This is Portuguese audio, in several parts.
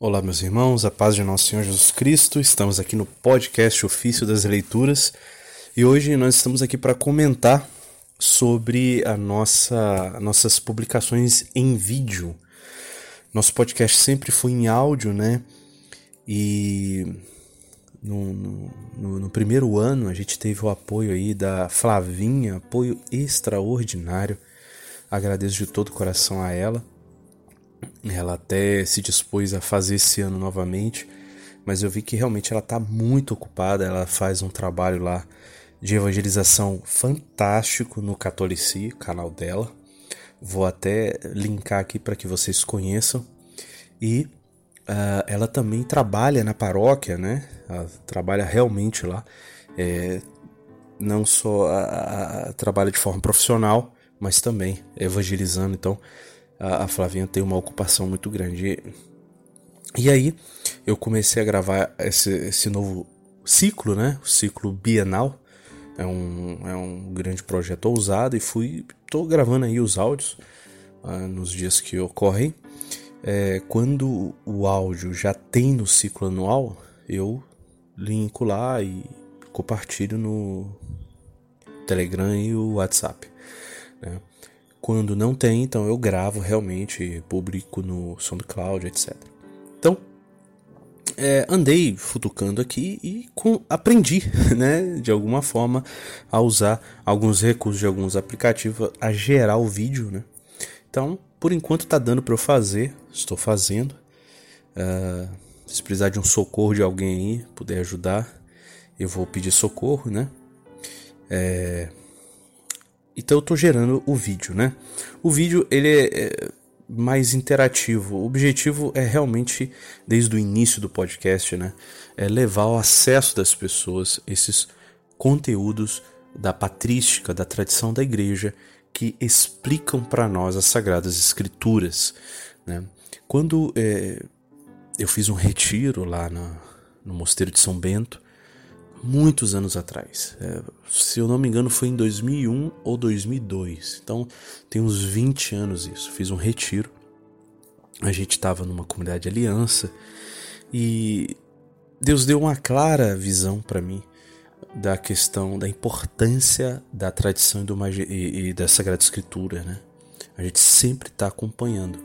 Olá, meus irmãos, a paz de nosso Senhor Jesus Cristo. Estamos aqui no podcast Ofício das Leituras e hoje nós estamos aqui para comentar sobre a nossa, nossas publicações em vídeo. Nosso podcast sempre foi em áudio, né? E no, no, no primeiro ano a gente teve o apoio aí da Flavinha, apoio extraordinário. Agradeço de todo o coração a ela. Ela até se dispôs a fazer esse ano novamente, mas eu vi que realmente ela está muito ocupada. Ela faz um trabalho lá de evangelização fantástico no Catolici, canal dela. Vou até linkar aqui para que vocês conheçam. E uh, ela também trabalha na paróquia, né? Ela trabalha realmente lá. É, não só a, a, trabalha de forma profissional, mas também evangelizando. Então, a, a Flavinha tem uma ocupação muito grande. E, aí eu comecei a gravar esse, esse novo ciclo, né? O ciclo bienal. É um, é um grande projeto ousado e fui. tô gravando aí os áudios uh, nos dias que ocorrem. É, quando o áudio já tem no ciclo anual, eu linko lá e compartilho no Telegram e o WhatsApp. Né? Quando não tem, então eu gravo realmente, publico no SoundCloud, etc. Então, é, andei futucando aqui e com, aprendi, né, de alguma forma, a usar alguns recursos de alguns aplicativos a gerar o vídeo, né. Então, por enquanto tá dando para eu fazer, estou fazendo. Uh, se precisar de um socorro de alguém aí, puder ajudar, eu vou pedir socorro, né. É, então eu estou gerando o vídeo, né? O vídeo ele é, é mais interativo. O objetivo é realmente, desde o início do podcast, né, é levar ao acesso das pessoas esses conteúdos da patrística, da tradição da igreja, que explicam para nós as sagradas escrituras. Né? Quando é, eu fiz um retiro lá na, no Mosteiro de São Bento, muitos anos atrás. É, se eu não me engano, foi em 2001 ou 2002. Então, tem uns 20 anos isso. Fiz um retiro. A gente estava numa comunidade de aliança e Deus deu uma clara visão para mim da questão da importância da tradição e, do, e, e da Sagrada Escritura, né? A gente sempre está acompanhando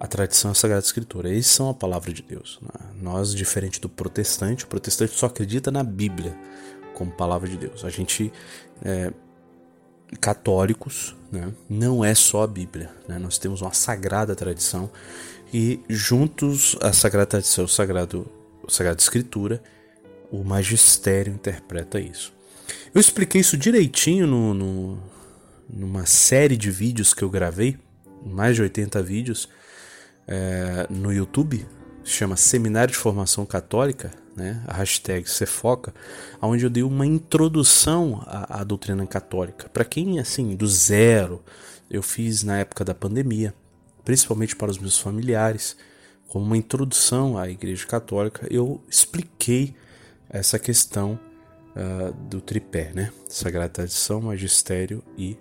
a tradição e a Sagrada Escritura. Eles são a palavra de Deus. Né? Nós, diferente do protestante, o protestante só acredita na Bíblia como palavra de Deus. A gente, é, católicos, né, não é só a Bíblia. Né? Nós temos uma sagrada tradição e juntos a sagrada tradição, o sagrado, a Sagrada Escritura, o magistério interpreta isso. Eu expliquei isso direitinho no, no, numa série de vídeos que eu gravei, mais de 80 vídeos, é, no YouTube, chama Seminário de Formação Católica, né, a hashtag Cefoca, onde eu dei uma introdução à, à doutrina católica. Para quem, assim, do zero, eu fiz na época da pandemia, principalmente para os meus familiares, como uma introdução à Igreja Católica, eu expliquei essa questão uh, do tripé, né? Sagrada Tradição, Magistério e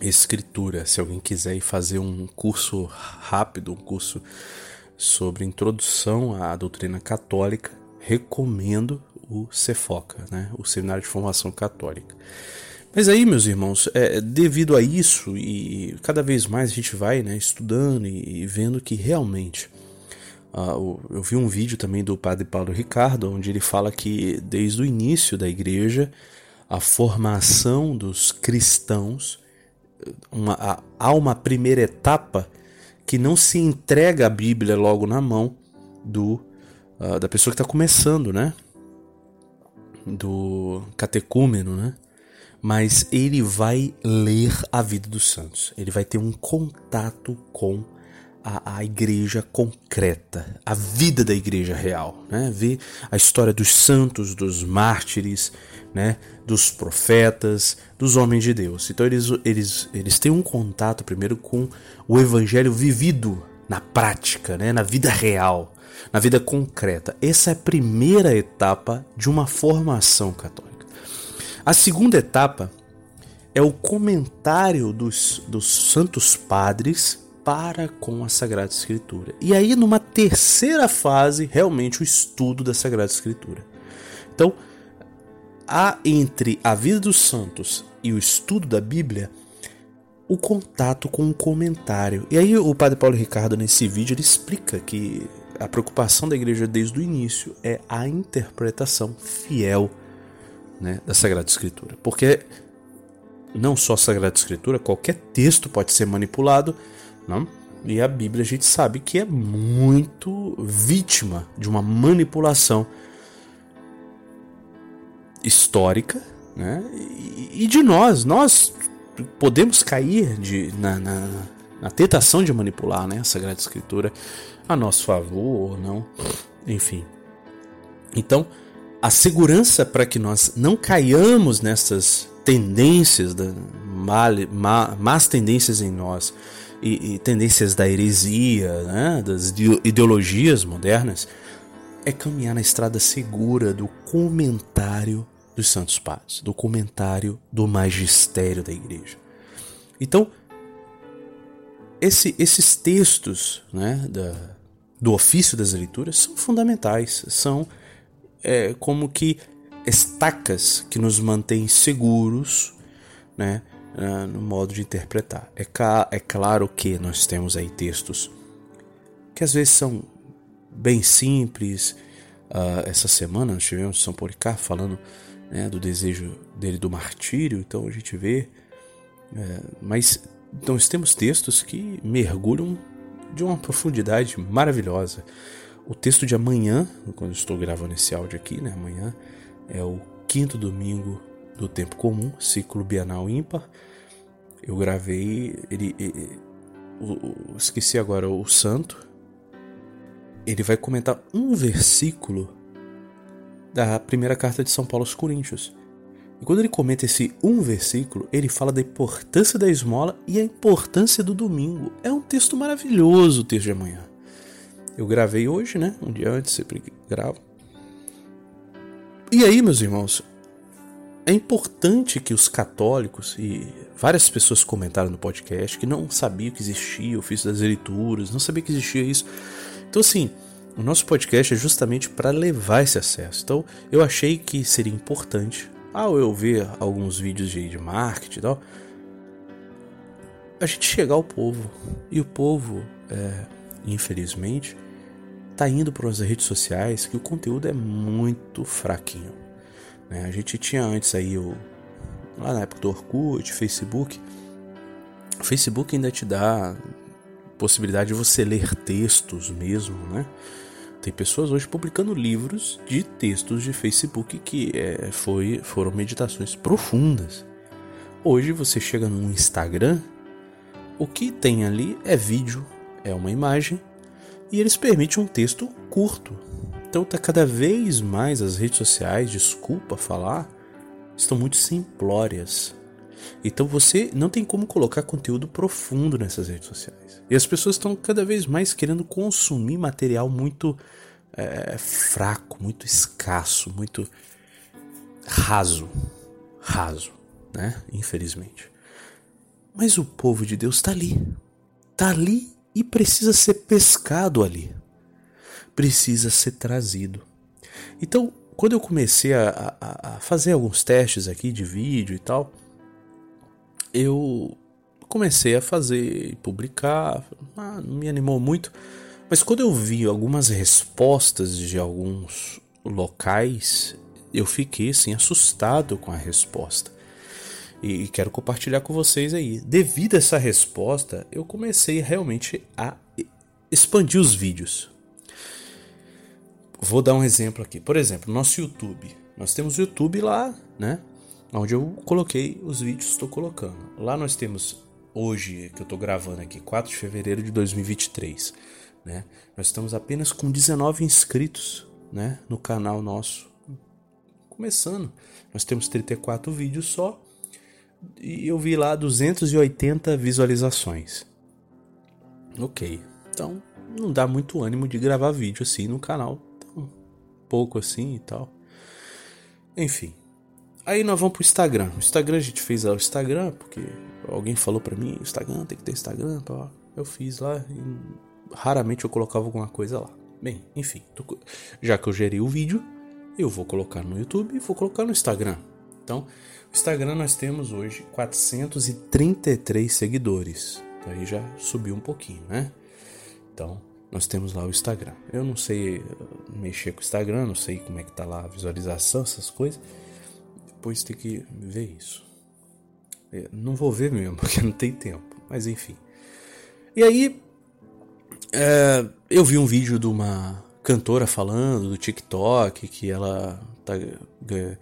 escritura. Se alguém quiser ir fazer um curso rápido, um curso sobre introdução à doutrina católica, recomendo o Cefoca, né? o Seminário de Formação Católica. Mas aí, meus irmãos, é, devido a isso, e cada vez mais a gente vai né, estudando e, e vendo que realmente. Uh, eu vi um vídeo também do padre Paulo Ricardo, onde ele fala que desde o início da igreja, a formação dos cristãos uma, há uma primeira etapa que não se entrega a Bíblia logo na mão do uh, da pessoa que está começando, né? Do catecúmeno, né? Mas ele vai ler a vida dos santos. Ele vai ter um contato com a, a igreja concreta, a vida da igreja real, né? Ver a história dos santos, dos mártires, né? Dos profetas, dos homens de Deus. Então eles, eles, eles têm um contato primeiro com o evangelho vivido na prática, né? Na vida real, na vida concreta. Essa é a primeira etapa de uma formação católica. A segunda etapa é o comentário dos, dos santos padres para com a Sagrada Escritura. E aí, numa terceira fase, realmente o estudo da Sagrada Escritura. Então, há entre a vida dos santos e o estudo da Bíblia o contato com o comentário. E aí o Padre Paulo Ricardo nesse vídeo ele explica que a preocupação da igreja desde o início é a interpretação fiel né, da Sagrada Escritura. Porque não só a Sagrada Escritura, qualquer texto pode ser manipulado, não? E a Bíblia a gente sabe que é muito vítima de uma manipulação histórica, né? E, e de nós, nós podemos cair de, na, na, na, tentação de manipular né, a Sagrada Escritura a nosso favor ou não, enfim. Então, a segurança para que nós não caiamos nessas tendências, da, mal, ma, más tendências em nós e, e tendências da heresia, né, das ideologias modernas, é caminhar na estrada segura do comentário dos Santos Padres, do comentário do magistério da Igreja. Então, esse, esses textos né, da, do ofício das leituras são fundamentais, são é, como que estacas que nos mantêm seguros né, no modo de interpretar. É, é claro que nós temos aí textos que às vezes são bem simples. Uh, essa semana nós tivemos São Policarpo falando né, do desejo dele do martírio, então a gente vê. É, mas nós temos textos que mergulham de uma profundidade maravilhosa. O texto de amanhã, quando estou gravando esse áudio aqui, né, amanhã é o quinto domingo do tempo comum, ciclo bienal ímpar. Eu gravei, ele, ele o, esqueci agora o santo. Ele vai comentar um versículo da primeira carta de São Paulo aos Coríntios. E quando ele comenta esse um versículo, ele fala da importância da esmola e a importância do domingo. É um texto maravilhoso o texto de amanhã. Eu gravei hoje, né? Um dia antes, sempre gravo. E aí, meus irmãos, é importante que os católicos e várias pessoas comentaram no podcast que não sabiam que existia o ofício das leituras, não sabia que existia isso. Então, assim, o nosso podcast é justamente para levar esse acesso. Então, eu achei que seria importante, ao eu ver alguns vídeos de, marketing e tal, a gente chegar ao povo. E o povo, é, infelizmente, tá indo para as redes sociais que o conteúdo é muito fraquinho. Né? A gente tinha antes aí o lá na época do Orkut, Facebook. O Facebook ainda te dá possibilidade de você ler textos mesmo, né? Tem pessoas hoje publicando livros de textos de Facebook que é, foi, foram meditações profundas. Hoje você chega no Instagram, o que tem ali é vídeo, é uma imagem e eles permitem um texto curto. Então tá cada vez mais as redes sociais, desculpa falar, estão muito simplórias. Então você não tem como colocar conteúdo profundo nessas redes sociais. E as pessoas estão cada vez mais querendo consumir material muito é, fraco, muito escasso, muito raso. Raso, né? Infelizmente. Mas o povo de Deus está ali. Está ali e precisa ser pescado ali. Precisa ser trazido. Então, quando eu comecei a, a, a fazer alguns testes aqui de vídeo e tal, eu comecei a fazer e publicar. Ah, não me animou muito, mas quando eu vi algumas respostas de alguns locais, eu fiquei assim assustado com a resposta. E quero compartilhar com vocês aí. Devido a essa resposta, eu comecei realmente a expandir os vídeos. Vou dar um exemplo aqui. Por exemplo, nosso YouTube. Nós temos o YouTube lá, né? Onde eu coloquei os vídeos, estou colocando. Lá nós temos hoje, que eu estou gravando aqui, 4 de fevereiro de 2023, né? Nós estamos apenas com 19 inscritos, né, no canal nosso. Começando. Nós temos 34 vídeos só e eu vi lá 280 visualizações. OK. Então, não dá muito ânimo de gravar vídeo assim no canal, tão pouco assim e tal. Enfim, Aí nós vamos pro Instagram. O Instagram a gente fez o Instagram, porque alguém falou para mim, Instagram tem que ter Instagram, pá. Eu fiz lá e raramente eu colocava alguma coisa lá. Bem, enfim, tô, já que eu gerei o vídeo, eu vou colocar no YouTube e vou colocar no Instagram. Então, no Instagram nós temos hoje 433 seguidores. Aí já subiu um pouquinho, né? Então, nós temos lá o Instagram. Eu não sei uh, mexer com o Instagram, não sei como é que tá lá a visualização, essas coisas. Depois tem que ver isso. É, não vou ver mesmo, porque não tem tempo. Mas enfim. E aí, é, eu vi um vídeo de uma cantora falando do TikTok, que ela tá é,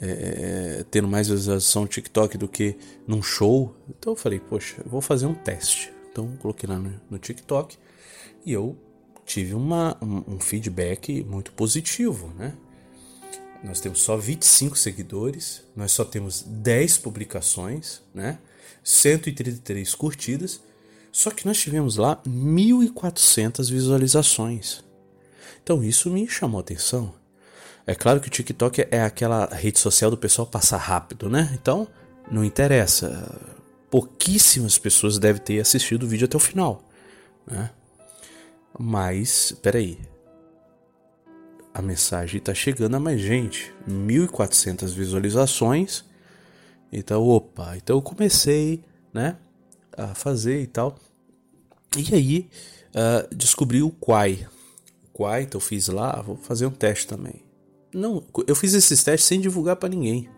é, tendo mais visualização no TikTok do que num show. Então eu falei, poxa, eu vou fazer um teste. Então coloquei lá no, no TikTok e eu tive uma, um, um feedback muito positivo, né? Nós temos só 25 seguidores, nós só temos 10 publicações, né? 133 curtidas, só que nós tivemos lá 1.400 visualizações. Então isso me chamou a atenção. É claro que o TikTok é aquela rede social do pessoal passar rápido, né? Então não interessa. Pouquíssimas pessoas devem ter assistido o vídeo até o final, né? Mas, peraí. A mensagem está chegando a mais gente. 1.400 visualizações. Então, opa. Então eu comecei, né? A fazer e tal. E aí, uh, descobri o Quai. O Quai, então eu fiz lá. Vou fazer um teste também. Não, eu fiz esses testes sem divulgar para ninguém.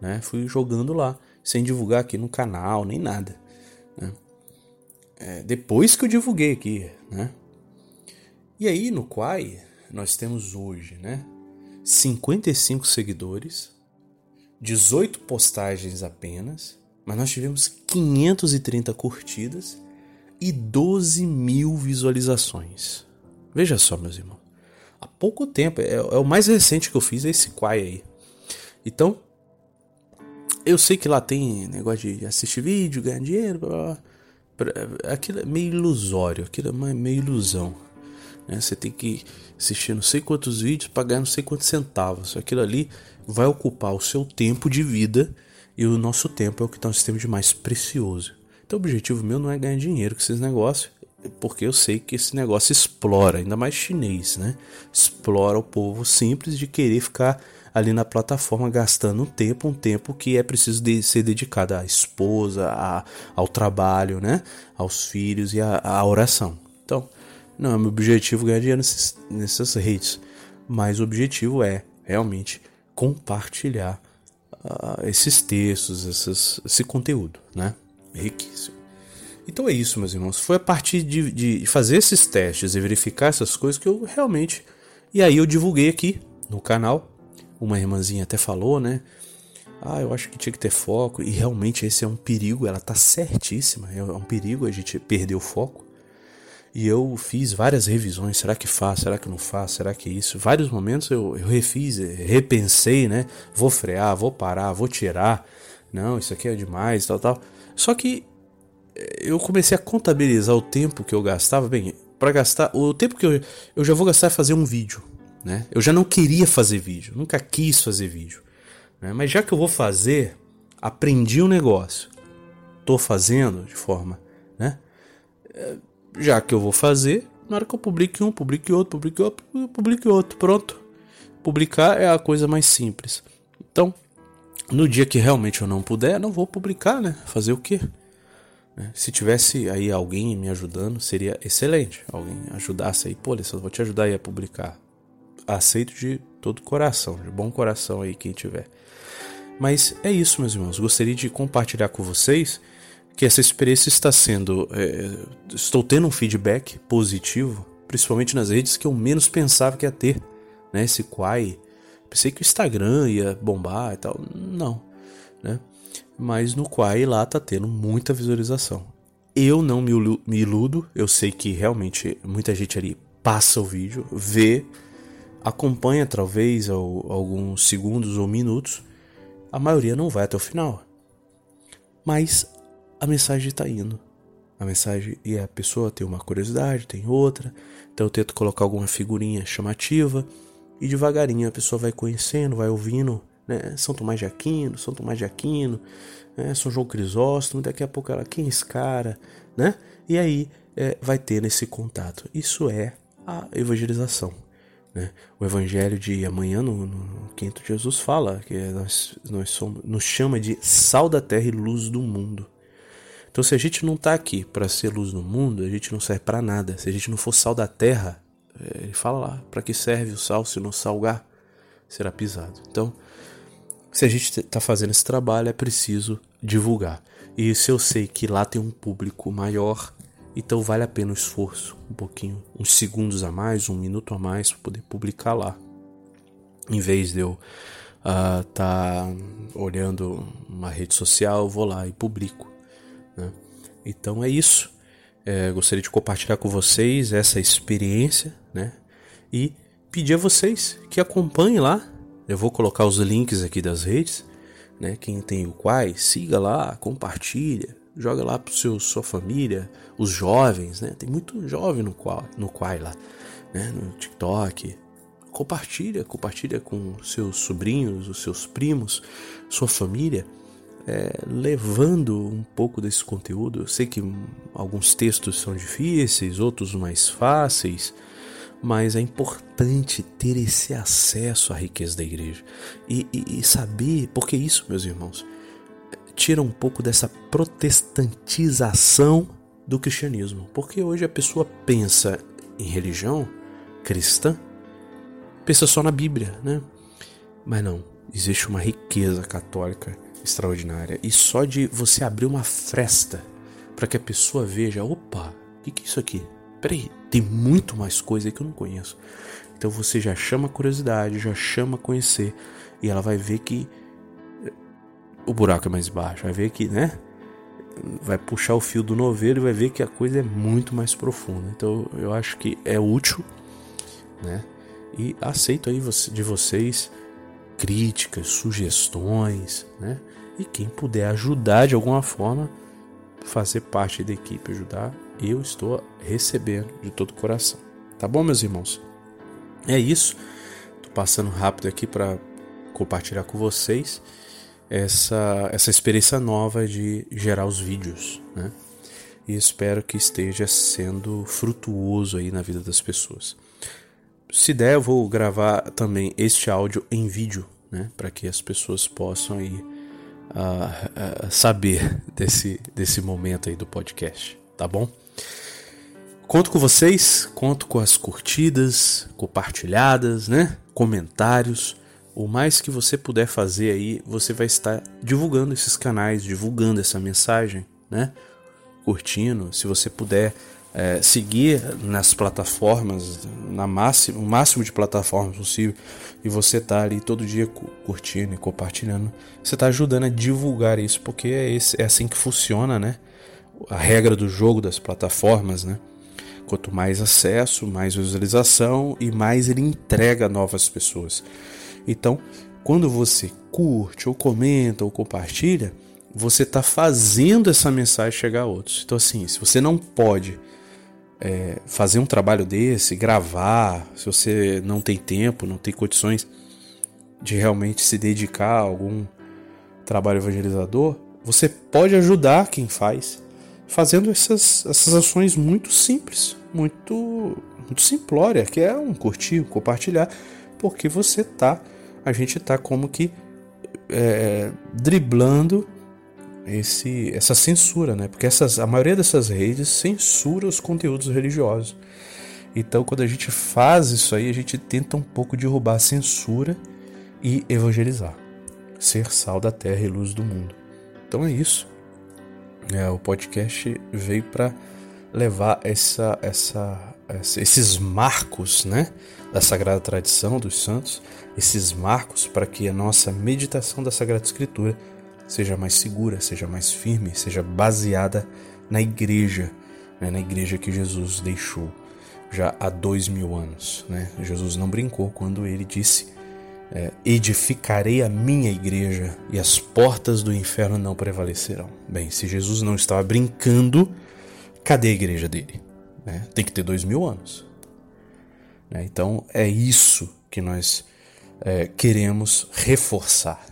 Né? Fui jogando lá. Sem divulgar aqui no canal, nem nada. Né? É, depois que eu divulguei aqui, né? E aí no Quai nós temos hoje, né, 55 seguidores, 18 postagens apenas, mas nós tivemos 530 curtidas e 12 mil visualizações. Veja só, meus irmãos. Há pouco tempo, é, é o mais recente que eu fiz, é esse Quai aí. Então, eu sei que lá tem negócio de assistir vídeo, ganhar dinheiro, blá, blá, blá. aquilo é meio ilusório, aquilo é meio ilusão. Né? Você tem que assistir não sei quantos vídeos, pagar não sei quantos centavos. Aquilo ali vai ocupar o seu tempo de vida e o nosso tempo é o que nós temos de mais precioso. Então o objetivo meu não é ganhar dinheiro com esses negócios, porque eu sei que esse negócio explora, ainda mais chinês, né? Explora o povo simples de querer ficar ali na plataforma gastando um tempo, um tempo que é preciso de ser dedicado à esposa, a, ao trabalho, né? Aos filhos e à oração. Então, não é meu objetivo ganhar dinheiro nesses, nessas redes, mas o objetivo é realmente compartilhar uh, esses textos, esses, esse conteúdo, né? Riquíssimo. Então é isso, meus irmãos. Foi a partir de, de fazer esses testes e verificar essas coisas que eu realmente. E aí eu divulguei aqui no canal. Uma irmãzinha até falou, né? Ah, eu acho que tinha que ter foco. E realmente esse é um perigo, ela tá certíssima. É um perigo a gente perder o foco. E eu fiz várias revisões, será que faz, será que não faz, será que é isso? Vários momentos eu, eu refiz, eh, repensei, né? Vou frear, vou parar, vou tirar. Não, isso aqui é demais, tal, tal. Só que eh, eu comecei a contabilizar o tempo que eu gastava. Bem, para gastar, o tempo que eu, eu já vou gastar é fazer um vídeo, né? Eu já não queria fazer vídeo, nunca quis fazer vídeo. Né? Mas já que eu vou fazer, aprendi um negócio. Tô fazendo de forma, né? Já que eu vou fazer, na hora que eu publique um, publique outro, publique outro, publique outro, pronto. Publicar é a coisa mais simples. Então, no dia que realmente eu não puder, não vou publicar, né? Fazer o quê? Né? Se tivesse aí alguém me ajudando, seria excelente. Alguém ajudasse aí, pô, Alessandro, vou te ajudar aí a publicar. Aceito de todo coração, de bom coração aí quem tiver. Mas é isso, meus irmãos. Gostaria de compartilhar com vocês que essa experiência está sendo. É, estou tendo um feedback positivo, principalmente nas redes que eu menos pensava que ia ter. Né? Esse Quai. Pensei que o Instagram ia bombar e tal. Não. Né? Mas no Quai lá tá tendo muita visualização. Eu não me iludo, eu sei que realmente muita gente ali passa o vídeo, vê, acompanha talvez alguns segundos ou minutos, a maioria não vai até o final. Mas a mensagem está indo. A mensagem e a pessoa tem uma curiosidade, tem outra. Então eu tento colocar alguma figurinha chamativa e devagarinho a pessoa vai conhecendo, vai ouvindo, né? São Tomás de Aquino, São Tomás de Aquino, né? São João Crisóstomo. Daqui a pouco ela, quem é esse cara, né? e aí é, vai ter esse contato. Isso é a evangelização. Né? O evangelho de amanhã, no, no, quinto, Jesus fala que nós, nós somos, nos chama de sal da terra e luz do mundo. Então, se a gente não está aqui para ser luz no mundo, a gente não serve para nada. Se a gente não for sal da terra, é, ele fala lá, para que serve o sal se não salgar? Será pisado. Então, se a gente está fazendo esse trabalho, é preciso divulgar. E se eu sei que lá tem um público maior, então vale a pena o esforço, um pouquinho, uns segundos a mais, um minuto a mais para poder publicar lá. Em vez de eu estar uh, tá olhando uma rede social, eu vou lá e publico. Então é isso. É, gostaria de compartilhar com vocês essa experiência, né? E pedir a vocês que acompanhem lá. Eu vou colocar os links aqui das redes, né? Quem tem o Quai, siga lá, compartilha, joga lá para seu sua família, os jovens, né? Tem muito jovem no Quai, no Quai lá, né? No TikTok. Compartilha, compartilha com seus sobrinhos, os seus primos, sua família é, levando um pouco desse conteúdo. Eu sei que alguns textos são difíceis, outros mais fáceis, mas é importante ter esse acesso à riqueza da igreja e, e, e saber, porque isso, meus irmãos, tira um pouco dessa protestantização do cristianismo. Porque hoje a pessoa pensa em religião cristã, pensa só na Bíblia, né? Mas não, existe uma riqueza católica extraordinária. E só de você abrir uma fresta para que a pessoa veja, opa, o que, que é isso aqui? Peraí, tem muito mais coisa que eu não conheço. Então você já chama a curiosidade, já chama a conhecer, e ela vai ver que eh, o buraco é mais baixo, vai ver que, né? Vai puxar o fio do novelo e vai ver que a coisa é muito mais profunda. Então eu acho que é útil, né? E aceito aí de vocês críticas, sugestões, né? E quem puder ajudar de alguma forma, fazer parte da equipe, ajudar, eu estou recebendo de todo o coração. Tá bom, meus irmãos? É isso. Tô passando rápido aqui para compartilhar com vocês essa, essa experiência nova de gerar os vídeos, né? E espero que esteja sendo frutuoso aí na vida das pessoas se der, eu vou gravar também este áudio em vídeo, né, para que as pessoas possam aí uh, uh, saber desse, desse momento aí do podcast, tá bom? Conto com vocês, conto com as curtidas, compartilhadas, né, comentários. O mais que você puder fazer aí, você vai estar divulgando esses canais, divulgando essa mensagem, né? Curtindo, se você puder é, seguir nas plataformas, na máximo, o máximo de plataformas possível, e você tá ali todo dia curtindo e compartilhando, você tá ajudando a divulgar isso, porque é, esse, é assim que funciona, né? A regra do jogo das plataformas, né? Quanto mais acesso, mais visualização e mais ele entrega novas pessoas. Então, quando você curte, ou comenta, ou compartilha, você está fazendo essa mensagem chegar a outros. Então, assim, se você não pode é, fazer um trabalho desse, gravar, se você não tem tempo, não tem condições de realmente se dedicar a algum trabalho evangelizador, você pode ajudar quem faz fazendo essas, essas ações muito simples, muito, muito simplória, que é um curtir, um compartilhar, porque você tá, a gente tá como que é, driblando esse, essa censura, né? Porque essas, a maioria dessas redes censura os conteúdos religiosos. Então, quando a gente faz isso aí, a gente tenta um pouco derrubar a censura e evangelizar. Ser sal da terra e luz do mundo. Então é isso. É, o podcast veio para levar essa, essa, esses marcos né, da Sagrada Tradição dos Santos, esses marcos para que a nossa meditação da Sagrada Escritura seja mais segura, seja mais firme, seja baseada na igreja, né, na igreja que Jesus deixou já há dois mil anos. Né? Jesus não brincou quando ele disse: é, Edificarei a minha igreja e as portas do inferno não prevalecerão. Bem, se Jesus não estava brincando, cadê a igreja dele? Né? Tem que ter dois mil anos. Né? Então é isso que nós é, queremos reforçar.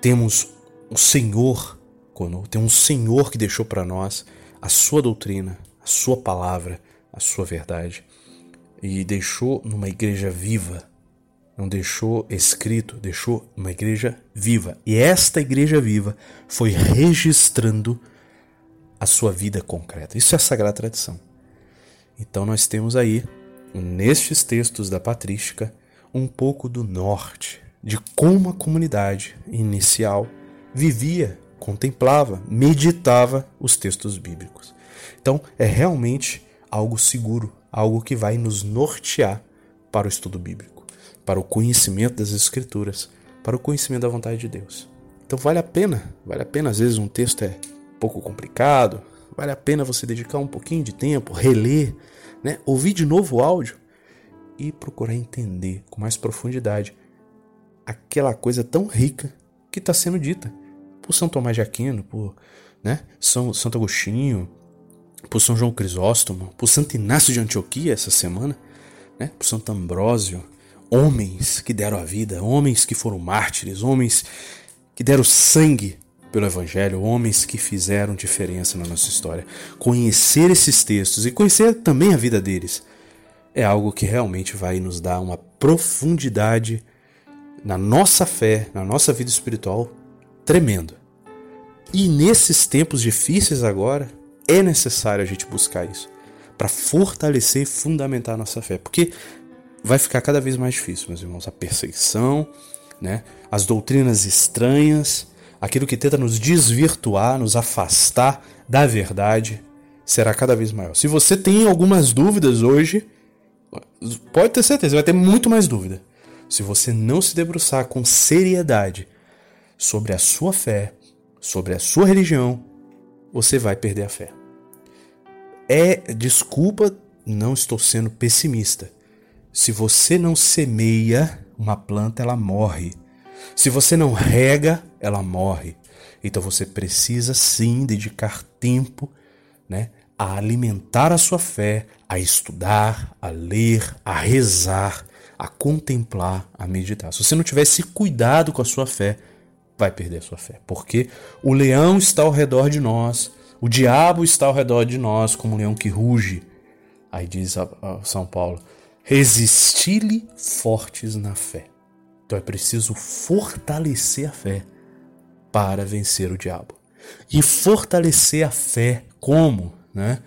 Temos um Senhor, quando tem um Senhor que deixou para nós a sua doutrina, a sua palavra, a sua verdade e deixou numa igreja viva. Não deixou escrito, deixou uma igreja viva. E esta igreja viva foi registrando a sua vida concreta. Isso é a sagrada tradição. Então nós temos aí, nestes textos da patrística, um pouco do norte de como a comunidade inicial vivia, contemplava, meditava os textos bíblicos. Então é realmente algo seguro, algo que vai nos nortear para o estudo bíblico, para o conhecimento das Escrituras, para o conhecimento da vontade de Deus. Então vale a pena, vale a pena, às vezes um texto é pouco complicado, vale a pena você dedicar um pouquinho de tempo, reler, né? ouvir de novo o áudio e procurar entender com mais profundidade aquela coisa tão rica que está sendo dita por São Tomás de Aquino, por né, São Santo Agostinho, por São João Crisóstomo, por Santo Inácio de Antioquia essa semana, né, por Santo Ambrósio, homens que deram a vida, homens que foram mártires, homens que deram sangue pelo Evangelho, homens que fizeram diferença na nossa história. Conhecer esses textos e conhecer também a vida deles é algo que realmente vai nos dar uma profundidade na nossa fé, na nossa vida espiritual, tremendo. E nesses tempos difíceis agora, é necessário a gente buscar isso para fortalecer e fundamentar a nossa fé, porque vai ficar cada vez mais difícil, meus irmãos, a perseguição, né? As doutrinas estranhas, aquilo que tenta nos desvirtuar, nos afastar da verdade, será cada vez maior. Se você tem algumas dúvidas hoje, pode ter certeza, vai ter muito mais dúvida. Se você não se debruçar com seriedade sobre a sua fé, sobre a sua religião, você vai perder a fé. É, desculpa, não estou sendo pessimista. Se você não semeia uma planta, ela morre. Se você não rega, ela morre. Então você precisa sim dedicar tempo, né, a alimentar a sua fé, a estudar, a ler, a rezar, a contemplar, a meditar. Se você não tiver esse cuidado com a sua fé, vai perder a sua fé. Porque o leão está ao redor de nós, o diabo está ao redor de nós, como um leão que ruge. Aí diz a, a São Paulo: resisti-lhe fortes na fé. Então é preciso fortalecer a fé para vencer o diabo. E fortalecer a fé como? Né?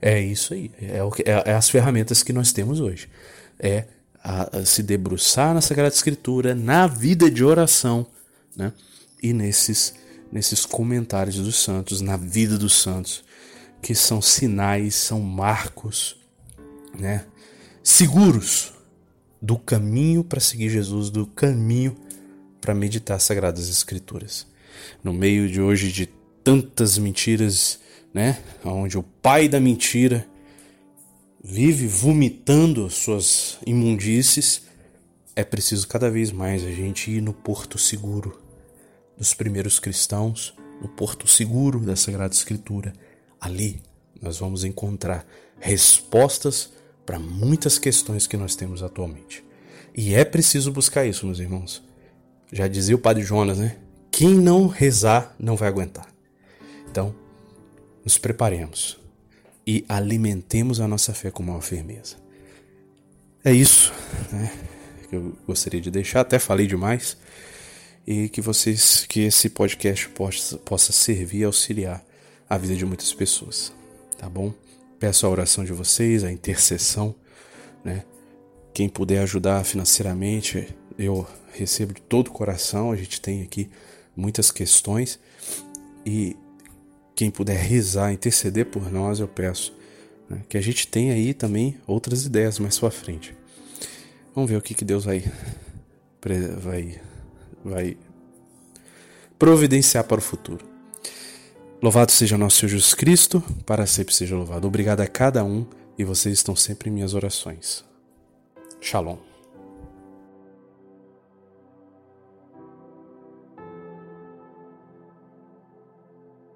É isso aí. É, é, é as ferramentas que nós temos hoje. É a, se debruçar na Sagrada Escritura, na vida de oração, né? e nesses, nesses comentários dos santos, na vida dos santos, que são sinais, são marcos né? seguros do caminho para seguir Jesus, do caminho para meditar as Sagradas Escrituras. No meio de hoje de tantas mentiras, né? Onde o pai da mentira vive vomitando suas imundícies, é preciso cada vez mais a gente ir no porto seguro dos primeiros cristãos, no porto seguro da Sagrada Escritura. Ali nós vamos encontrar respostas para muitas questões que nós temos atualmente. E é preciso buscar isso, meus irmãos. Já dizia o padre Jonas, né? Quem não rezar não vai aguentar. Então, nos preparemos e alimentemos a nossa fé com maior firmeza. É isso né, que eu gostaria de deixar. Até falei demais. E que vocês, que esse podcast possa, possa servir e auxiliar a vida de muitas pessoas. Tá bom? Peço a oração de vocês, a intercessão, né? Quem puder ajudar financeiramente, eu recebo de todo o coração. A gente tem aqui muitas questões e quem puder rezar, interceder por nós, eu peço né? que a gente tenha aí também outras ideias mais para frente. Vamos ver o que, que Deus vai, vai, vai providenciar para o futuro. Louvado seja nosso Senhor Jesus Cristo, para sempre seja louvado. Obrigado a cada um e vocês estão sempre em minhas orações. Shalom.